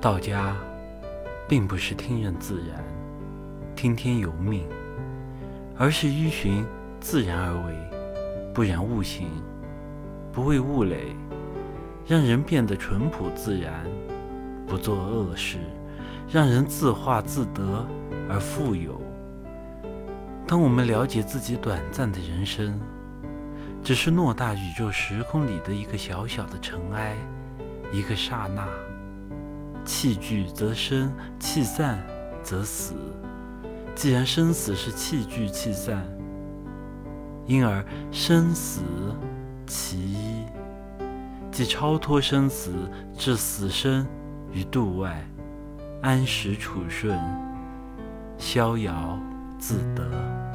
道家并不是听任自然、听天由命，而是依循自然而为，不染物形，不为物累，让人变得淳朴自然，不做恶事，让人自化自得而富有。当我们了解自己短暂的人生，只是偌大宇宙时空里的一个小小的尘埃，一个刹那。气聚则生，气散则死。既然生死是气聚气散，因而生死其一，即超脱生死，置死生于度外，安时处顺，逍遥自得。